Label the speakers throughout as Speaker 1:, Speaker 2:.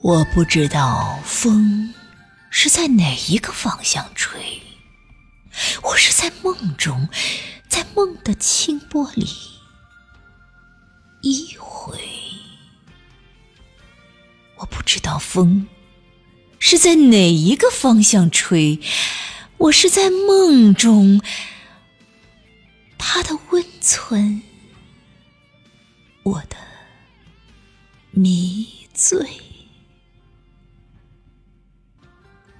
Speaker 1: 我不知道风是在哪一个方向吹，我是在梦中，在梦的清波里一回。我不知道风是在哪一个方向吹，我是在梦中，它的温存，我的迷醉。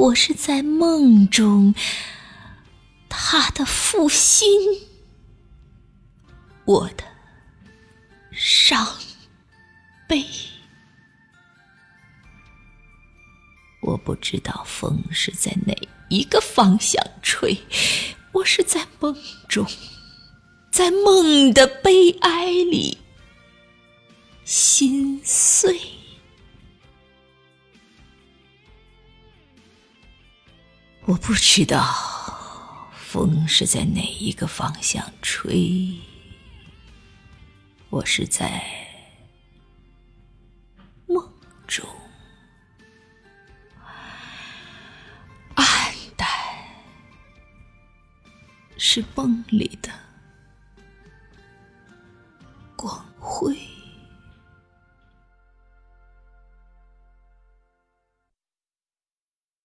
Speaker 1: 我是在梦中，他的负心，我的伤悲。我不知道风是在哪一个方向吹，我是在梦中，在梦的悲哀里心碎。我不知道风是在哪一个方向吹，我是在梦中，暗淡是梦里的光辉。